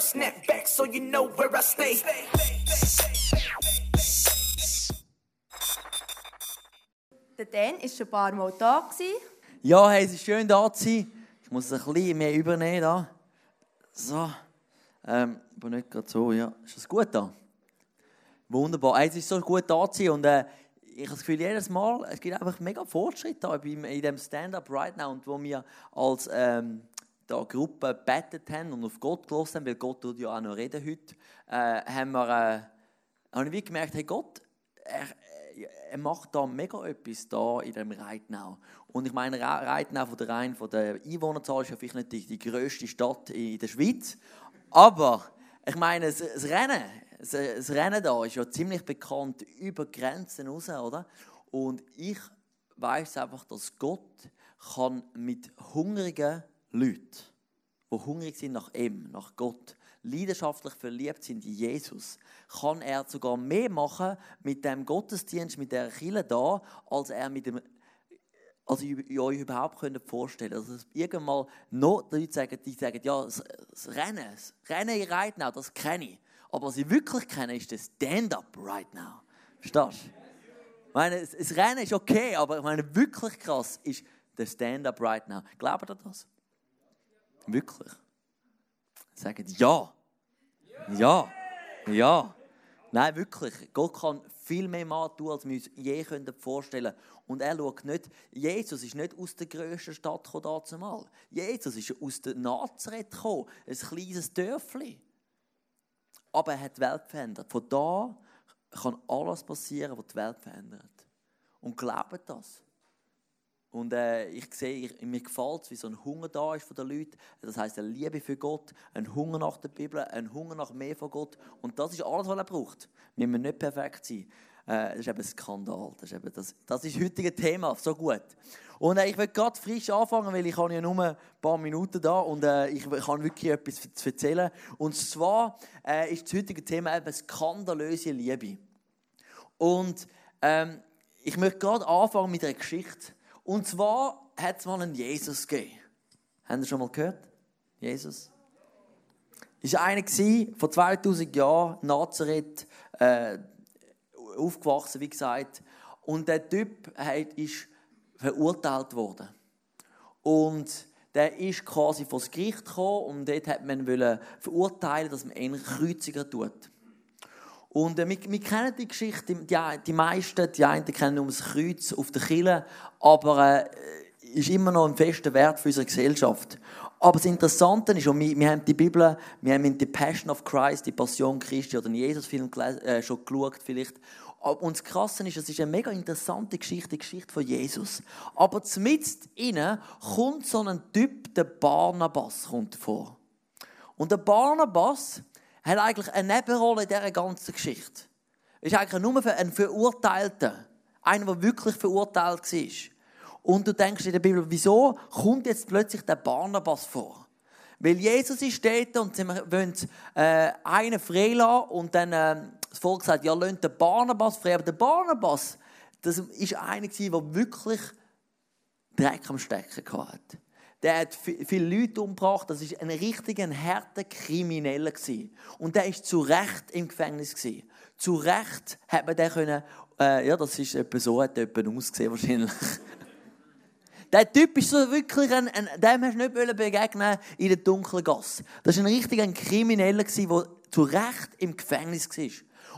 Snap back so you know where I stay. Der Dan war schon ein paar Mal da. Gewesen. Ja, hey, es ist schön da zu sein. Ich muss es ein bisschen mehr übernehmen da. So. Ähm, aber nicht gerade so, ja. Ist das gut da? Wunderbar. Hey, es ist so gut da zu sein und äh, ich habe das Gefühl, jedes Mal, es gibt einfach mega Fortschritt in diesem Stand-Up right now und wo wir als ähm, da Gruppe gebetet haben und auf Gott gelassen haben, weil Gott tut ja auch noch reden heute, äh, haben wir, äh, habe ich gemerkt, hey Gott, er, er macht da mega etwas da in dem Reitnau. Und ich meine, Reitnau von der rein von der Einwohnerzahl ist ja vielleicht nicht die, die grösste Stadt in der Schweiz, aber ich meine, das Rennen, das, das Rennen da ist ja ziemlich bekannt über Grenzen raus, oder? Und ich weiß einfach, dass Gott kann mit hungrigen Leuten, die hungrig sind nach ihm, nach Gott, leidenschaftlich verliebt sind in Jesus, kann er sogar mehr machen mit dem Gottesdienst, mit der Kirche da, als er mit dem als ihr euch überhaupt könnt vorstellen Also irgendwann noch Leute sagen, die sagen, ja, das, Rennen, das Rennen in Now, das kenne ich. Aber was ich wirklich kenne, ist das Stand-Up Right Now. Verstehst du? Ich meine, das Rennen ist okay, aber ich meine, wirklich krass ist das Stand-Up Right Now. Glaubt ihr das? Wirklich? Sagen ja. Ja. Ja. Nein, wirklich. Gott kann viel mehr machen tun, als wir uns je vorstellen können. Und er schaut nicht, Jesus ist nicht aus der grössten Stadt gekommen, zumal. Jesus ist aus der Nazareth gekommen, ein kleines Dörfli. Aber er hat die Welt verändert. Von da kann alles passieren, was die Welt verändert. Und glaubt das. Und äh, ich sehe, ich, mir gefällt es, wie so ein Hunger da ist von den Leuten. Das heißt eine Liebe für Gott, ein Hunger nach der Bibel, ein Hunger nach mehr von Gott. Und das ist alles, was er braucht. Wir müssen nicht perfekt sein. Äh, das ist eben ein Skandal. Das ist, eben das, das ist heutige Thema, so gut. Und äh, ich will gerade frisch anfangen, weil ich habe ja nur ein paar Minuten da und äh, ich kann wirklich etwas zu erzählen. Und zwar äh, ist das heutige Thema eben skandalöse Liebe. Und ähm, ich möchte gerade anfangen mit einer Geschichte. Und zwar hat es mal einen Jesus gegeben. Habt ihr schon mal gehört? Jesus? Es war einer vor 2000 Jahren, Nazareth, äh, aufgewachsen, wie gesagt. Und der Typ ist verurteilt worden. Und der ist quasi vor das Gericht gekommen und dort hat man verurteilen, dass man ihn kreuzigen tut. Und äh, wir, wir, kennen die Geschichte, die, die meisten, die einen kennen das Kreuz auf der Kille, aber äh, ist immer noch ein fester Wert für unsere Gesellschaft. Aber das Interessante ist, und wir, wir haben die Bibel, wir haben in The Passion of Christ, die Passion Christi oder den Jesus-Film äh, schon geschaut vielleicht. Und das Krasse ist, es ist eine mega interessante Geschichte, die Geschichte von Jesus. Aber zumindest innen kommt so ein Typ, der Barnabas, kommt vor. Und der Barnabas, hat eigentlich eine Nebenrolle in dieser ganzen Geschichte. Ist eigentlich nur für einen Verurteilten. Einer, der wirklich verurteilt war. Und du denkst in der Bibel, wieso kommt jetzt plötzlich der Barnabas vor? Weil Jesus ist dort und sie wollen äh, einen freilassen und dann äh, das Volk sagt, ja, lasst den Barnabas frei. Aber der Barnabas, das war einer, der wirklich Dreck am Stecken hatte der hat viele Leute umgebracht. Das war ein richtiger, harter Krimineller. Und der war zu Recht im Gefängnis. Zu Recht hat man den können, äh, ja, das ist etwa so, hat jemand ausgesehen wahrscheinlich. Der Typ ist so wirklich ein, ein dem hast du nicht begegnen in der dunklen Gasse. Das war ein richtiger Krimineller, der zu Recht im Gefängnis war.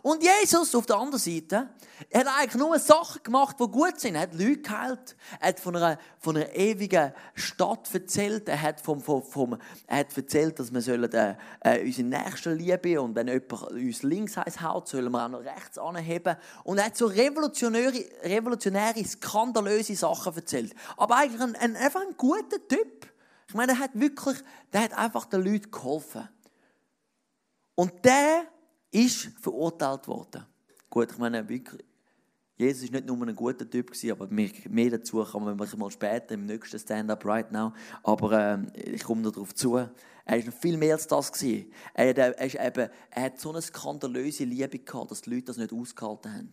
Und Jesus auf der anderen Seite, er hat eigentlich nur Sachen gemacht, die gut sind. Er hat Leute geheilt. Er hat von einer, von einer ewigen Stadt erzählt. Er hat, vom, vom, vom, er hat erzählt, dass wir sollen, äh, äh, unsere Nächsten lieben und wenn jemand uns links haut, sollen wir auch noch rechts anheben. Und er hat so revolutionäre, revolutionäre skandalöse Sachen erzählt. Aber eigentlich ein, ein, einfach ein guter Typ. Ich meine, er hat wirklich, der hat einfach den Leuten geholfen. Und der ist verurteilt worden. Gut, ich meine, wirklich, Jesus ist nicht nur ein guter Typ gewesen, aber mehr, mehr dazu kommen wir mal später im nächsten Stand-up right now. Aber äh, ich komme darauf zu. Er war noch viel mehr als das gewesen. Er, hat, er, ist eben, er hat so eine skandalöse Liebe gehabt, dass die Leute das nicht ausgehalten haben.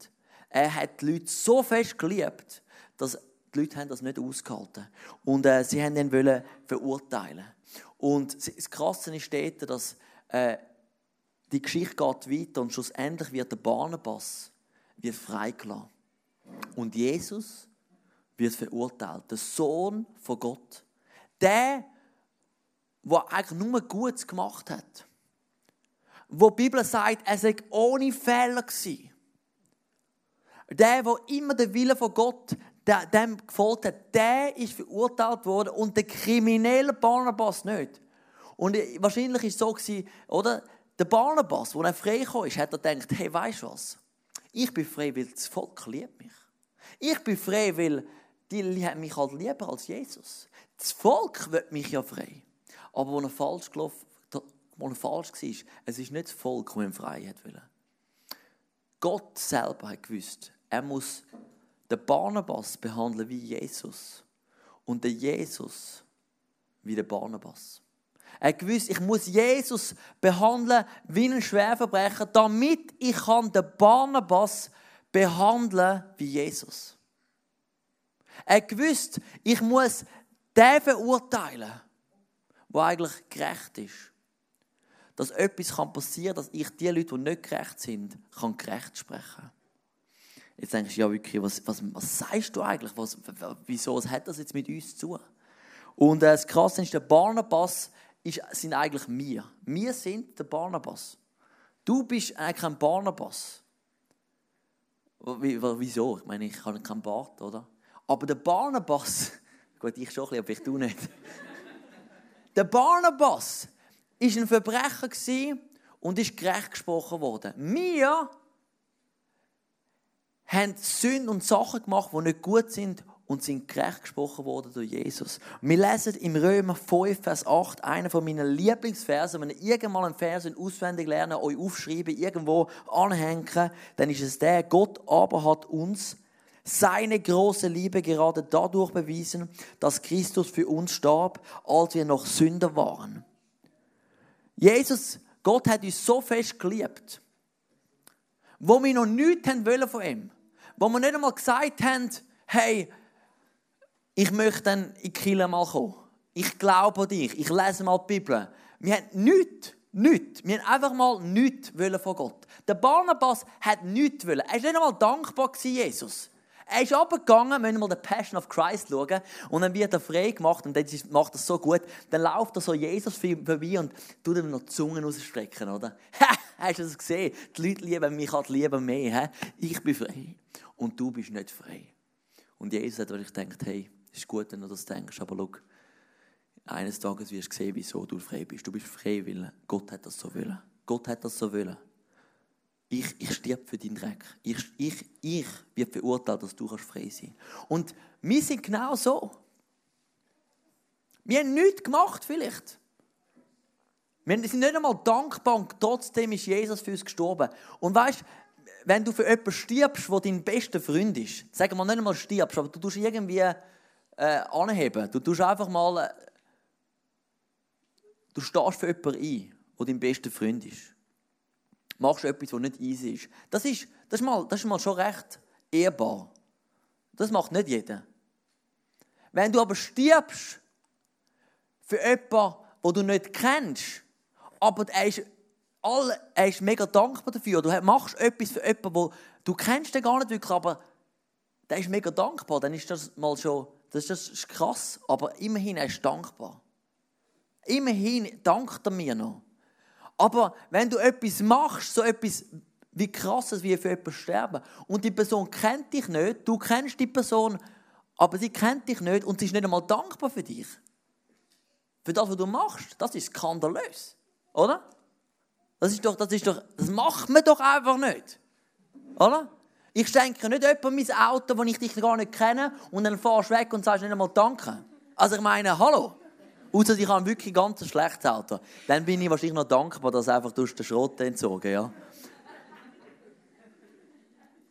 Er hat die Leute so fest geliebt, dass die Leute haben das nicht ausgehalten Und äh, sie haben ihn wollen verurteilen. Und das Krasse ist dort, dass äh, die Geschichte geht weiter und schlussendlich wird der Barnabas wird freigelassen. Und Jesus wird verurteilt. Der Sohn von Gott. Der, der eigentlich nur Gutes gemacht hat. Wo die Bibel sagt, er sei ohne Fehler gewesen. Der, der immer den Willen von Gott dem gefolgt hat, der ist verurteilt worden und der kriminelle Barnabas nicht. Und wahrscheinlich ist es so oder? Der Barnabas, als er frei kam, hat er gedacht, hey, weißt du was? Ich bin frei, weil das Volk liebt mich. Ich bin frei, weil die mich halt lieber als Jesus. Das Volk wird mich ja frei. Aber wo er falsch gelaufen, falsch war, es ist nicht das Volk, das ihn frei will. Gott selber hat gewusst, er muss den Barnabas behandeln wie Jesus und den Jesus wie den Barnabas. Er gewusst, ich muss Jesus behandeln wie einen Schwerverbrecher, damit ich den Barnabas behandeln wie Jesus. Er gewusst, ich muss den verurteilen, der eigentlich gerecht ist. Dass etwas passieren kann, dass ich die Leute, die nicht gerecht sind, kann gerecht sprechen kann. Jetzt denkst du, ja wirklich, was, was, was sagst du eigentlich? Was, wieso was hat das jetzt mit uns zu tun? Und äh, das Krasse ist, der Barnabas ist, sind eigentlich wir. Wir sind der Barnabas. Du bist eigentlich ein Barnabas. Wieso? Ich meine, ich habe keinen Bart, oder? Aber der Barnabas, gut, ich schon ein bisschen, aber ich du nicht. der Barnabas ist ein Verbrecher und ist gerecht gesprochen worden. Wir haben Sünden und Sachen gemacht, die nicht gut sind und sind gerecht gesprochen worden durch Jesus. Wir lesen im Römer 5, Vers 8, einer von meinen Lieblingsversen. Wenn ihr irgendwann einen Vers auswendig lernen, euch aufschreiben, irgendwo anhängen, dann ist es der, Gott aber hat uns seine große Liebe gerade dadurch bewiesen, dass Christus für uns starb, als wir noch Sünder waren. Jesus, Gott hat uns so fest geliebt, wo wir noch nichts von ihm, wo wir nicht einmal gesagt haben, hey, ich möchte dann in die Kirche mal kommen. Ich glaube an dich. Ich lese mal die Bibel. Wir haben nichts, nichts. Wir haben einfach mal nichts von Gott. Der Barnabas hat nichts wollen. Er war nicht einmal dankbar, Jesus. Er ist abgegangen, wenn wir mal den Passion of Christ schauen, und dann wird er frei gemacht, und dann macht er so gut, dann läuft er so Jesus vorbei und tut ihm noch die Zungen ausstrecken, oder? Hast du das gesehen? Die Leute lieben mich halt lieber mehr. Ich bin frei. Und du bist nicht frei. Und Jesus hat wirklich gedacht, hey, ist gut, wenn du das denkst, aber schau, eines Tages wirst du sehen, wieso du frei bist. Du bist frei, weil Gott hat das so wollen. Gott hat das so wollen. Ich, ich stirb für deinen Dreck. Ich, ich, ich werde verurteilt, dass du frei sein kannst. Und wir sind genau so. Wir haben nichts gemacht, vielleicht. Wir sind nicht einmal dankbar und trotzdem ist Jesus für uns gestorben. Und weißt wenn du für jemanden stirbst, der dein bester Freund ist, sagen wir nicht einmal stirbst, aber du tust irgendwie äh, anheben. Du tust einfach mal, äh, du stehst für jemanden ein, der dein bester Freund ist. Machst etwas, was nicht easy ist. Das ist, das ist, mal, das ist mal schon recht ehrbar. Das macht nicht jeder. Wenn du aber stirbst für jemanden, den du nicht kennst, aber er ist, all, er ist mega dankbar dafür, du machst etwas für jemanden, wo du kennst den gar nicht wirklich, aber der ist mega dankbar, dann ist das mal schon das ist krass, aber immerhin er ist dankbar. Immerhin dankt er mir noch. Aber wenn du etwas machst, so etwas wie krasses wie für jemanden sterben, und die Person kennt dich nicht, du kennst die Person, aber sie kennt dich nicht und sie ist nicht einmal dankbar für dich. Für das, was du machst, das ist skandalös. Oder? Das ist doch, das ist doch, das macht man doch einfach nicht. Oder? Ich schenke nicht jemandem mein Auto, das ich dich gar nicht kenne, und dann fahrst du weg und sagst nicht einmal Danke. Also ich meine, hallo. Außer ich habe wirklich ganz schlechtes Auto. Dann bin ich wahrscheinlich noch dankbar, dass einfach durch den Schrott entzogen, ja.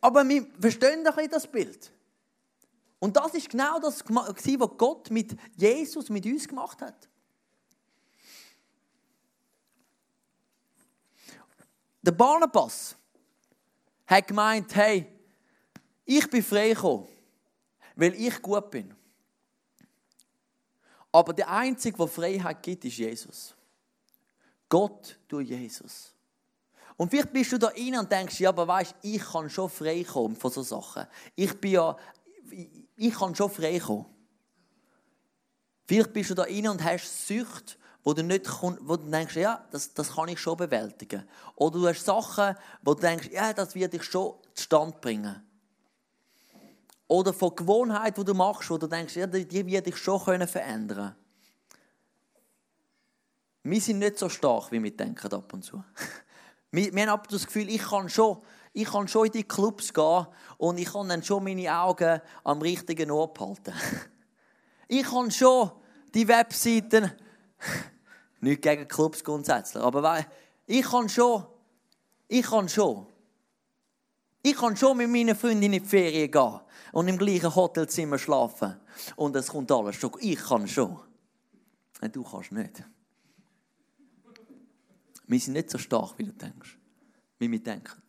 Aber wir verstehen doch das Bild. Und das ist genau das, was Gott mit Jesus, mit uns gemacht hat. Der Barnabas hat gemeint, hey, ich bin frei gekommen. weil ich gut bin. Aber der Einzige, der Freiheit gibt, ist Jesus. Gott durch Jesus. Und vielleicht bist du da rein und denkst, ja, aber weißt, ich kann schon frei kommen von solchen Sachen. Ich bin ja, ich kann schon frei kommen. Vielleicht bist du da rein und hast Sucht, wo du nicht wo du denkst, ja, das, das kann ich schon bewältigen. Oder du hast Sachen, wo du denkst, ja, das wird dich schon zustande bringen. Oder von Gewohnheit, die du machst, wo du denkst, ja, die wird dich schon verändern können. Wir sind nicht so stark, wie wir denken ab und zu. Wir, wir haben ab und zu das Gefühl, ich kann schon, ich kann schon in die Clubs gehen und ich kann dann schon meine Augen am richtigen Ort behalten. Ich kann schon die Webseiten, nicht gegen Clubs grundsätzlich, aber ich kann schon, ich kann schon. Ich kann schon mit meinen Freunden in die Ferien gehen und im gleichen Hotelzimmer schlafen. Und es kommt alles schon. Ich kann schon. Du kannst nicht. Wir sind nicht so stark, wie du denkst. Wie wir denken.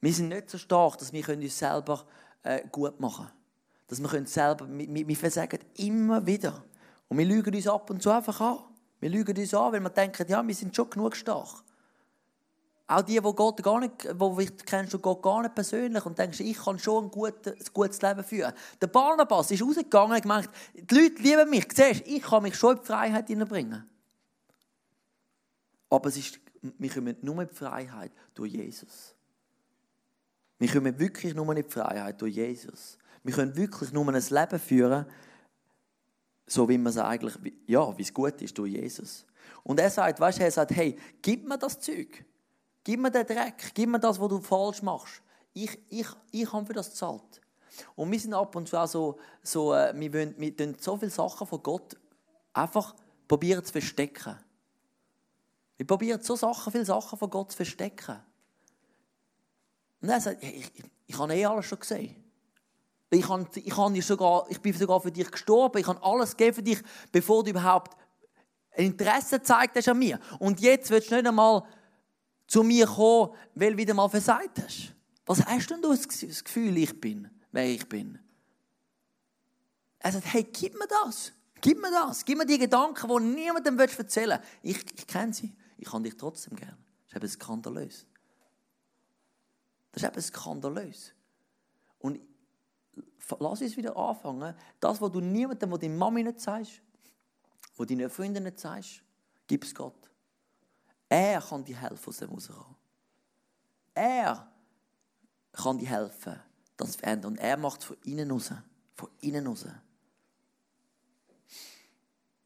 Wir sind nicht so stark, dass wir uns selber äh, gut machen können. Dass wir uns selber, wir, wir versagen immer wieder. Und wir lügen uns ab und zu einfach an. Wir lügen uns an, weil wir denken, ja, wir sind schon genug stark. Auch die, die Gott gar nicht, wo kennst du Gott gar nicht persönlich und denkst, ich kann schon ein gutes, gutes Leben führen. Der Barnabas ist rausgegangen und gemeint, die Leute lieben mich, siehst, ich kann mich schon in die Freiheit hineinbringen. Aber es ist, wir kommen nur in die Freiheit durch Jesus. Wir kommen wirklich nur in die Freiheit durch Jesus. Wir können wirklich nur ein Leben führen, so wie man es eigentlich, ja, wie es gut ist durch Jesus. Und er sagt, weißt du, er sagt, hey, gib mir das Zeug. Gib mir den Dreck. Gib mir das, was du falsch machst. Ich, ich, ich habe für das gezahlt. Und wir sind ab und zu auch so, so äh, wir, wollen, wir tun so viele Sachen von Gott einfach probieren zu verstecken. Wir probieren so Sachen, viele Sachen von Gott zu verstecken. Und er sagt, ich, ich, ich habe eh alles schon gesehen. Ich, habe, ich, habe sogar, ich bin sogar für dich gestorben. Ich habe alles gegeben für dich, bevor du überhaupt Interesse gezeigt hast an mir. Und jetzt willst du nicht einmal zu mir kommen, weil du wieder mal versagt hast. Was hast denn du das Gefühl, ich bin, wer ich bin? Er sagt, hey, gib mir das. Gib mir das. Gib mir die Gedanken, die niemandem erzählen willst. Ich, ich kenne sie. Ich habe dich trotzdem gern. Das ist eben skandalös. Das ist eben skandalös. Und lass uns wieder anfangen. Das, was du niemandem, wo deine Mami nicht sagst, wo deine Freunde nicht sagst, gib es Gott. Er kann dir helfen, aus dem rauszukommen. Er kann dir helfen, das zu verändern. Und er macht es von innen raus. Von innen raus.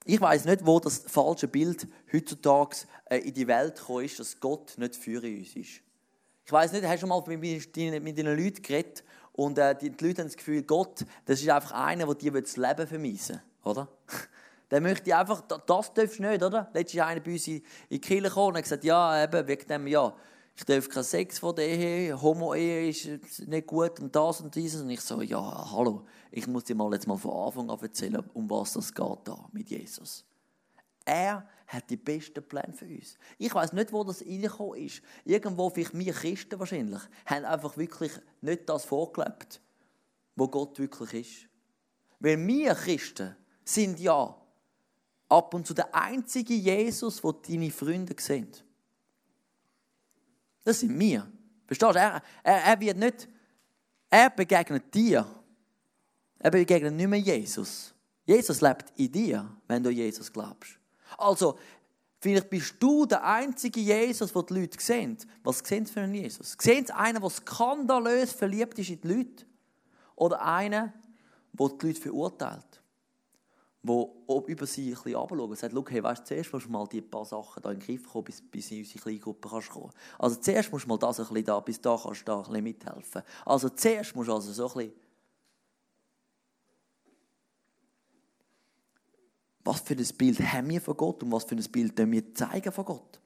Ich weiß nicht, wo das falsche Bild heutzutage äh, in die Welt gekommen ist, dass Gott nicht für uns ist. Ich weiß nicht, hast du mal mit deinen Leuten geredet und äh, die Leute haben das Gefühl, Gott, das ist einfach einer, der dir das Leben vermiesen oder? Der möchte einfach, das darfst du nicht, oder? Letztes Jahr einer bei uns in die Kirche gekommen und hat gesagt, ja, eben, wegen dem, ja, ich darf keinen Sex vor der Ehe, Homo-Ehe ist nicht gut und das und dieses. Und ich so, ja, hallo, ich muss dir mal jetzt mal von Anfang an erzählen, um was das geht da mit Jesus. Er hat die besten Pläne für uns. Ich weiß nicht, wo das reingekommen ist. Irgendwo, vielleicht wir Christen wahrscheinlich, haben einfach wirklich nicht das vorgelebt, wo Gott wirklich ist. Weil wir Christen sind ja ab und zu der einzige Jesus, wo deine Freunde sind. Das sind wir. Verstehst du? Er, er, er wird nicht, er begegnet dir. Er begegnet nicht mehr Jesus. Jesus lebt in dir, wenn du Jesus glaubst. Also, vielleicht bist du der einzige Jesus, den die Leute sehen. Was sehen sie für einen Jesus? Sehen sie einen, der skandalös verliebt ist in die Leute? Oder einen, der die Leute verurteilt? Wo über sie ein bisschen runterschauen und sagt, hey, weißt, zuerst musst du mal die paar Sachen da in den Griff kommen, bis, bis in unsere Kleingruppe kannst kommen. Also zuerst musst du mal das ein bisschen da, bis da kannst du da ein bisschen mithelfen. Also zuerst musst du also so ein bisschen Was für ein Bild haben wir von Gott und was für ein Bild können wir zeigen von Gott?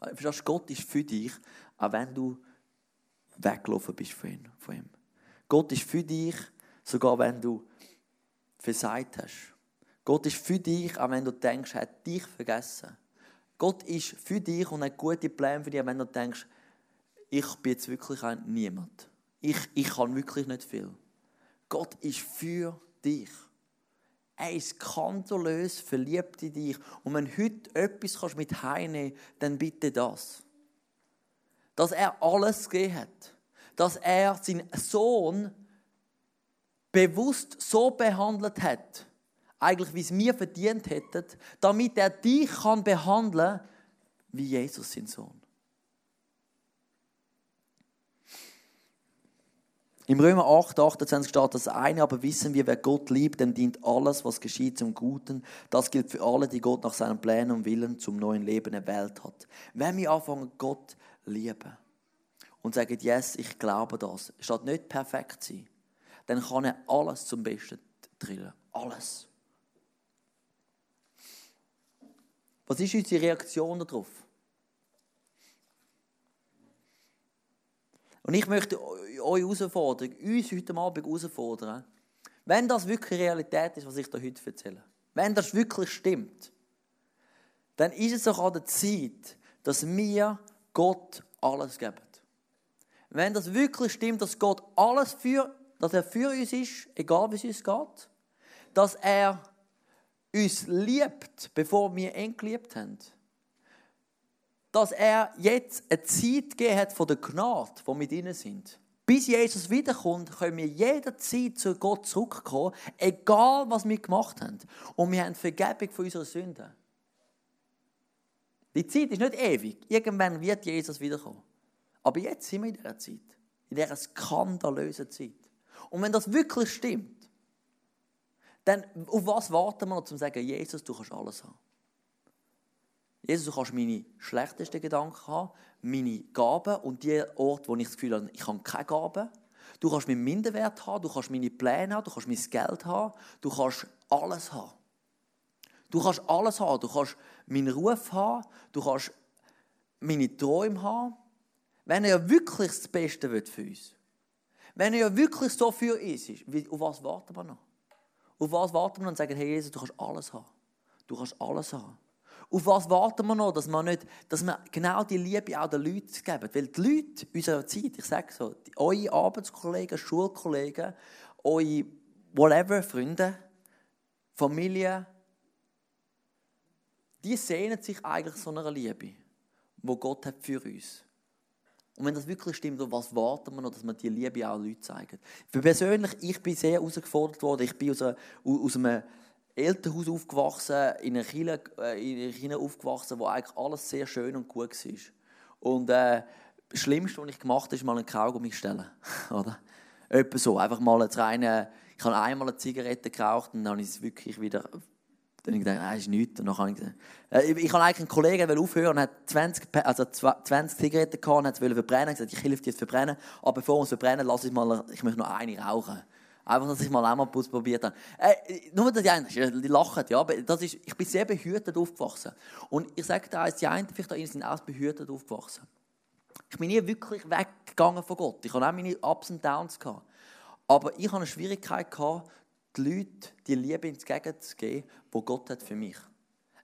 Verstehst du, Gott ist für dich, auch wenn du weggelaufen bist von ihm. Gott ist für dich, sogar wenn du versagt hast. Gott ist für dich, auch wenn du denkst, er hat dich vergessen. Gott ist für dich und hat gute Pläne für dich, wenn du denkst, ich bin jetzt wirklich ein Niemand. ich, ich kann wirklich nicht viel. Gott ist für dich. Er ist skandalös verliebt in dich. Und wenn heute etwas mit heimnehmen kannst, dann bitte das. Dass er alles gegeben hat. Dass er seinen Sohn bewusst so behandelt hat, eigentlich wie es wir verdient hätten, damit er dich kann behandeln wie Jesus, sein Sohn. Im Römer 8, 28 steht das eine, aber wissen wir, wer Gott liebt, dem dient alles, was geschieht zum Guten. Das gilt für alle, die Gott nach seinen Plänen und Willen zum neuen Leben erwählt hat. Wenn wir anfangen, Gott lieben und sagen, yes, ich glaube das, statt nicht perfekt sein, dann kann er alles zum Besten trillen. Alles. Was ist unsere Reaktion darauf? Und ich möchte euch herausfordern, uns heute Abend herausfordern, wenn das wirklich Realität ist, was ich da heute erzähle, wenn das wirklich stimmt, dann ist es auch an der Zeit, dass wir Gott alles geben. Wenn das wirklich stimmt, dass Gott alles für, dass er für uns ist, egal wie es uns geht, dass er uns liebt, bevor wir ihn geliebt haben, dass er jetzt eine Zeit gegeben hat von der Gnade, wir mit ihnen sind. Bis Jesus wiederkommt, können wir jederzeit zu Gott zurückkommen, egal was wir gemacht haben. Und wir haben Vergebung von unseren Sünden. Die Zeit ist nicht ewig. Irgendwann wird Jesus wiederkommen. Aber jetzt sind wir in dieser Zeit. In dieser skandalösen Zeit. Und wenn das wirklich stimmt, dann auf was warten wir noch, um zu sagen, Jesus, du kannst alles haben? Jesus, du kannst meine schlechtesten Gedanken haben, meine Gaben und die Orte, wo ich das Gefühl habe, ich habe keine Gaben. Du kannst meinen Minderwert haben, du kannst meine Pläne haben, du kannst mein Geld haben, du kannst alles haben. Du kannst alles haben, du kannst meinen Ruf haben, du kannst meine Träume haben. Wenn er ja wirklich das Beste will für uns wenn er ja wirklich so für uns ist, auf was warten wir noch? Auf was warten wir noch und sagen, hey Jesus, du kannst alles haben. Du kannst alles haben. Auf was warten wir noch, dass wir, nicht, dass wir genau die Liebe auch den Leuten geben? Weil die Leute unserer Zeit, ich sage so, die, eure Arbeitskollegen, Schulkollegen, eure whatever, Freunde, Familie, die sehnen sich eigentlich so einer Liebe, wo Gott hat für uns. Und wenn das wirklich stimmt, was warten wir noch, dass wir die Liebe auch Leuten zeigen? Für persönlich, ich bin sehr herausgefordert worden. Ich bin aus, aus einem Elternhaus aufgewachsen, in einer Kirche, äh, in einer aufgewachsen, wo eigentlich alles sehr schön und gut war. Und äh, das Schlimmste, was ich gemacht habe, ist mal einen Kaugummi stellen. Oder? Etwa so, einfach mal reine, ich habe einmal eine Zigarette geraucht und dann habe ich es wirklich wieder dann habe ich gedacht, das ist nichts. Und dann habe ich gesagt, äh, ich habe eigentlich einen Kollegen, aufhören hat 20, also 20 Zigaretten gehabt und wollte verbrennen. Ich habe gesagt, ich helfe dir zu verbrennen, aber bevor wir es verbrennen, lass ich mal, ich möchte noch eine rauchen. Einfach, dass ich mal auch mal Bus probiert habe. Äh, nur, dass die einen, die lachen, ja, das ist, ich bin sehr behütet aufgewachsen. Und ich sage dir eins, die einen vielleicht da sind auch behütet aufgewachsen. Ich bin nie wirklich weggegangen von Gott. Ich hatte auch meine Ups und Downs. Gehabt. Aber ich hatte eine Schwierigkeit, gehabt, die Leute die Liebe ins Gegenteil zu geben, die Gott hat für mich.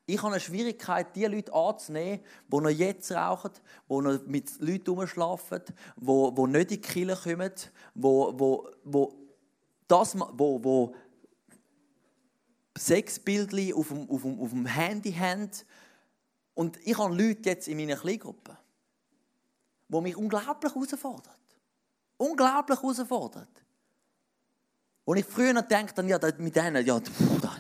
Ich habe eine Schwierigkeit, die Leute anzunehmen, die noch jetzt rauchen, die noch mit Leuten rumschlafen, die, nicht in die Kirche kommen, die, die, die das, wo, wo Sexbildchen auf auf, auf dem Handy haben. Und ich habe Leute jetzt in meiner Kleingruppe, die mich unglaublich herausfordern. Unglaublich herausfordern. Und ich früher noch gedacht ja, mit denen, ja,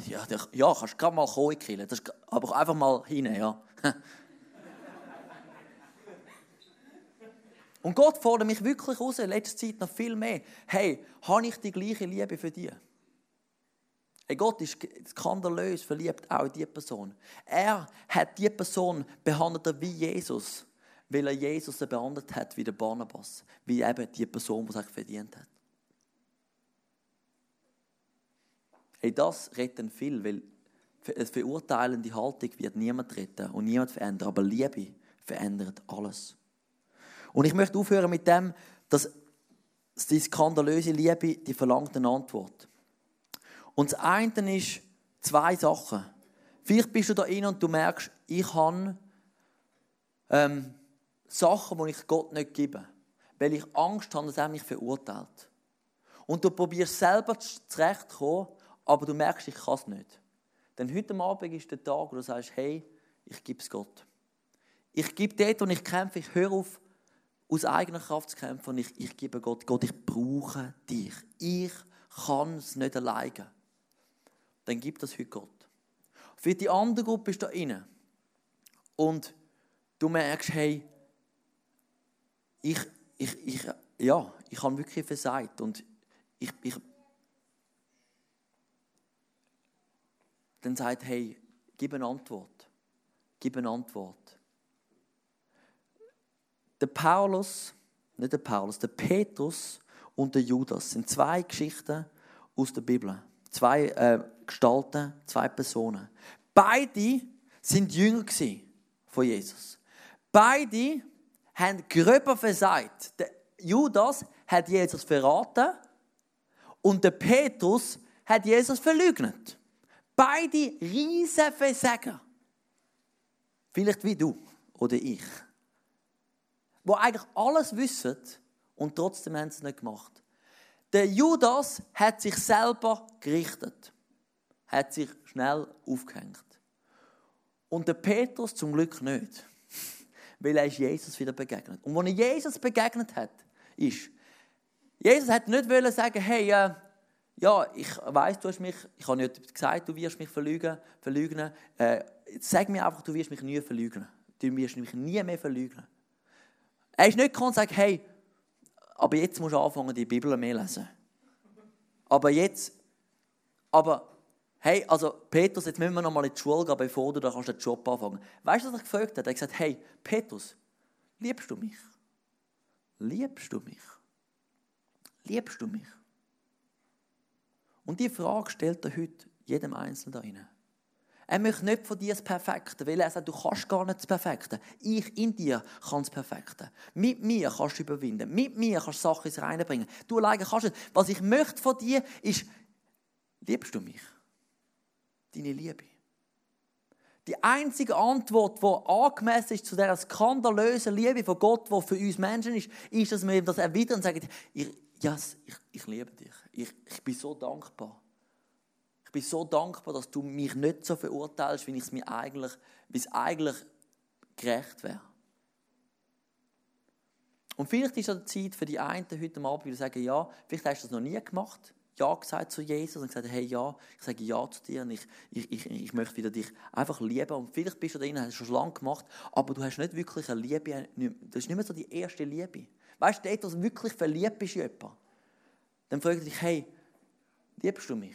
ja, ja kannst gerade mal kommen killen, aber einfach mal hinein, ja. Und Gott fordert mich wirklich raus, in letzter Zeit noch viel mehr. Hey, habe ich die gleiche Liebe für dich? Hey, Gott ist skandalös verliebt auch in diese Person. Er hat diese Person behandelt wie Jesus, weil er Jesus behandelt hat wie der Barnabas, wie eben die Person, die es verdient hat. Hey, das retten viel, weil eine verurteilende Haltung wird niemand retten und niemand verändern, aber Liebe verändert alles. Und ich möchte aufhören mit dem, dass die skandalöse Liebe, die verlangt eine Antwort. Und das eine ist zwei Sachen. Vielleicht bist du da rein und du merkst, ich habe ähm, Sachen, die ich Gott nicht gebe. weil ich Angst habe, dass er mich verurteilt. Und du probierst selber zurechtzukommen, aber du merkst, ich kann es nicht. Denn heute Abend ist der Tag, wo du sagst, hey, ich gebe es Gott. Ich gebe dort, wo ich kämpfe, ich höre auf, aus eigener Kraft zu kämpfen und ich, ich gebe Gott, Gott, ich brauche dich. Ich kann es nicht alleine. Dann gib das heute Gott. Für die andere Gruppe ist da inne und du merkst, hey, ich, ich, ich, ja, ich habe wirklich versagt und ich, ich dann sagt, hey, gib eine Antwort. Gib eine Antwort. Der Paulus, nicht der Paulus, der Petrus und der Judas sind zwei Geschichten aus der Bibel. Zwei äh, Gestalten, zwei Personen. Beide sind Jünger von Jesus. Beide haben gröber versagt. Der Judas hat Jesus verraten und der Petrus hat Jesus verleugnet. Beide riesen Versager. Vielleicht wie du oder ich. Wo eigentlich alles wissen und trotzdem haben sie es nicht gemacht. Der Judas hat sich selber gerichtet. Hat sich schnell aufgehängt. Und der Petrus zum Glück nicht. Weil er ist Jesus wieder begegnet. Und als er Jesus begegnet hat, ist, Jesus hat nicht sagen, hey, äh, ja, ich weiß, du hast mich, ich habe nicht gesagt, du wirst mich verlügen, verlügen. Äh, sag mir einfach, du wirst mich nie verlügen. Du wirst mich nie mehr verlügen. Er ist nicht gekommen und sagt, hey, aber jetzt musst du anfangen, die Bibel mehr lesen. Aber jetzt, aber hey, also Petrus, jetzt müssen wir noch mal in die Schule gehen, bevor du da kannst den Job anfangen. Weißt du, was er gefragt hat? Er hat gesagt, hey, Petrus, liebst du mich? Liebst du mich? Liebst du mich? Und die Frage stellt er heute jedem Einzelnen da rein. Er möchte nicht von dir das Perfekte, weil er sagt, du kannst gar nicht das Perfekte. Ich in dir kann das Perfekte. Mit mir kannst du überwinden. Mit mir kannst du Sachen ins Reine bringen. Du alleine kannst nicht. Was ich möchte von dir ist, liebst du mich? Deine Liebe. Die einzige Antwort, die angemessen ist zu dieser skandalösen Liebe von Gott, die für uns Menschen ist, ist, dass wir ihm das erwidern und sagen, ich, yes, ich, ich liebe dich. Ich, ich bin so dankbar. Ich bin so dankbar, dass du mich nicht so verurteilst, wie es mir eigentlich, wie es eigentlich gerecht wäre. Und vielleicht ist es Zeit für die einen heute Abend, die sagen, ja, vielleicht hast du das noch nie gemacht. Ja gesagt zu Jesus und gesagt, hey, ja, ich sage Ja zu dir und ich, ich, ich, ich möchte wieder dich einfach lieben. Und vielleicht bist du da drin, hast du schon lange gemacht, aber du hast nicht wirklich eine Liebe, das ist nicht mehr so die erste Liebe. Weißt du, dort, was wirklich verliebt bist in jemanden, dann fragt dich, hey, liebst du mich?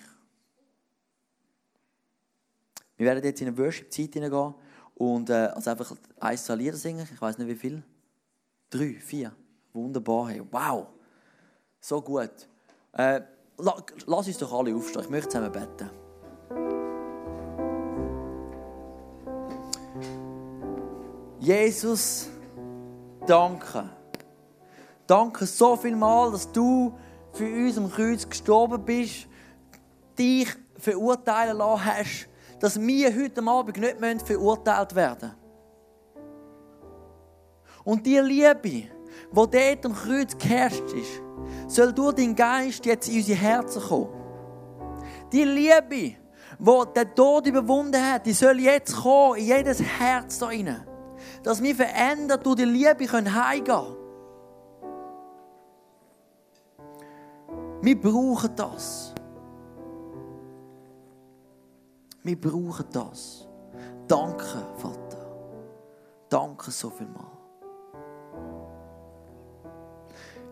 Wir werden jetzt in eine Worship-Zeit hineingehen und äh, also einfach ein, zwei Lieder singen. Ich weiß nicht wie viel. Drei, vier. Wunderbar. Hey. Wow. So gut. Äh, lass uns doch alle aufstehen. Ich möchte zusammen beten. Jesus, danke. Danke so viel mal, dass du für uns am Kreuz gestorben bist, dich verurteilen lassen hast, dass wir heute Abend nicht verurteilt werden müssen. Und die Liebe, die dort am Kreuz geherrscht ist, soll durch deinen Geist jetzt in unsere Herzen kommen. Die Liebe, die der Tod überwunden hat, die soll jetzt kommen in jedes Herz da rein. Dass wir verändert durch die Liebe heimgehen können. Wir brauchen das. Wir brauchen das. Danke, Vater. Danke so viel mal.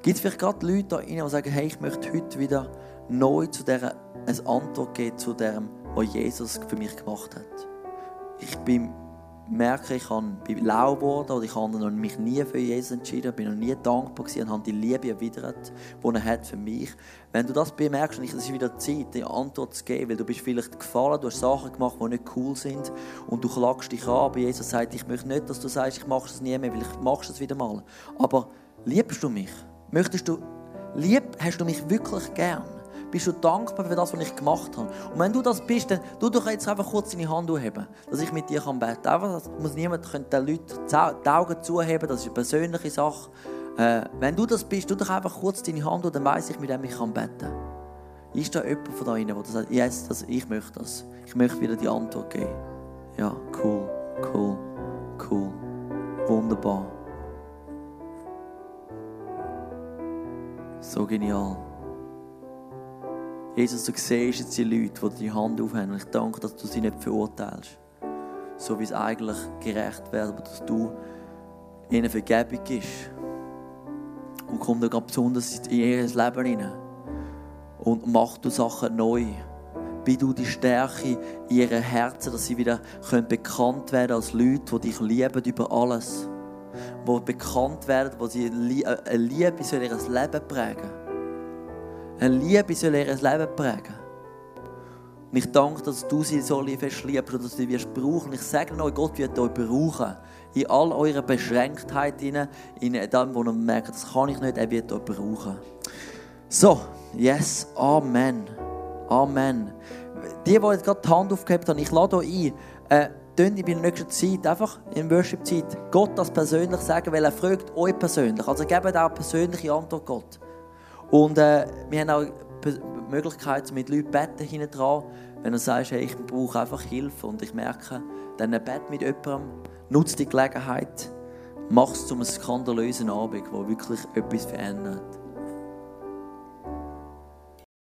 Gibt es vielleicht gerade Leute da rein, die sagen, hey, ich möchte heute wieder neu zu dieser eine Antwort geben zu dem, was Jesus für mich gemacht hat. Ich bin merke, ich bin lau geworden oder ich habe mich nie für Jesus entschieden, bin noch nie dankbar gewesen und habe die Liebe erwidert, die er hat für mich. Wenn du das bemerkst, und es ist wieder Zeit, die Antwort zu geben, weil du bist vielleicht gefallen, du hast Sachen gemacht, die nicht cool sind und du klagst dich an, aber Jesus sagt, ich möchte nicht, dass du sagst, ich mache es nie mehr, weil ich machst es wieder mal. Aber liebst du mich? Möchtest du, lieb, hast du mich wirklich gern? Bist du dankbar für das, was ich gemacht habe? Und wenn du das bist, dann tu doch jetzt einfach kurz deine Hand aufheben, dass ich mit dir beten kann. Einfach, muss niemand können den Leuten die Augen zuheben, das ist eine persönliche Sache. Äh, wenn du das bist, tu doch einfach kurz deine Hand und dann weiss ich, mit dem ich kann beten Ist da jemand von da drinnen, der sagt, yes, das, ich möchte das. Ich möchte wieder die Antwort geben. Ja, cool, cool, cool. Wunderbar. So genial. Jesus, du siehst jetzt die Leute, die die Hand aufhängen. Ich danke, dass du sie nicht verurteilst. So wie es eigentlich gerecht wäre, aber dass du ihnen Vergebung gibst. Und komm da ganz besonders in ihr Leben hinein. Und mach du Sachen neu. Bei du die Stärke in ihren Herzen, dass sie wieder können bekannt werden als Leute, die dich lieben über alles. Die bekannt werden, wo sie eine Liebe soll ihr Leben prägen. Eine Liebe soll ihr Leben prägen. Und ich danke, dass du sie so fest liebst und dass du sie wirst brauchen. Ich sage euch, Gott wird euch brauchen. In all eurer Beschränktheit, in dem, wo ihr merkt, das kann ich nicht, er wird euch brauchen. So, yes, Amen. Amen. Die, die jetzt gerade die Hand aufgehebt haben, ich lade euch ein, äh, in der nächsten Zeit, einfach in Worship-Zeit, Gott das persönlich sagen, weil er fragt euch persönlich. Also gebt auch persönliche Antwort Gott. Und äh, wir haben auch die Möglichkeit, mit Leuten beten hinten dran. Wenn du sagst, hey, ich brauche einfach Hilfe und ich merke, dann bett mit jemandem, nutze die Gelegenheit, mach es zu einem skandalösen Abend, der wirklich etwas verändert.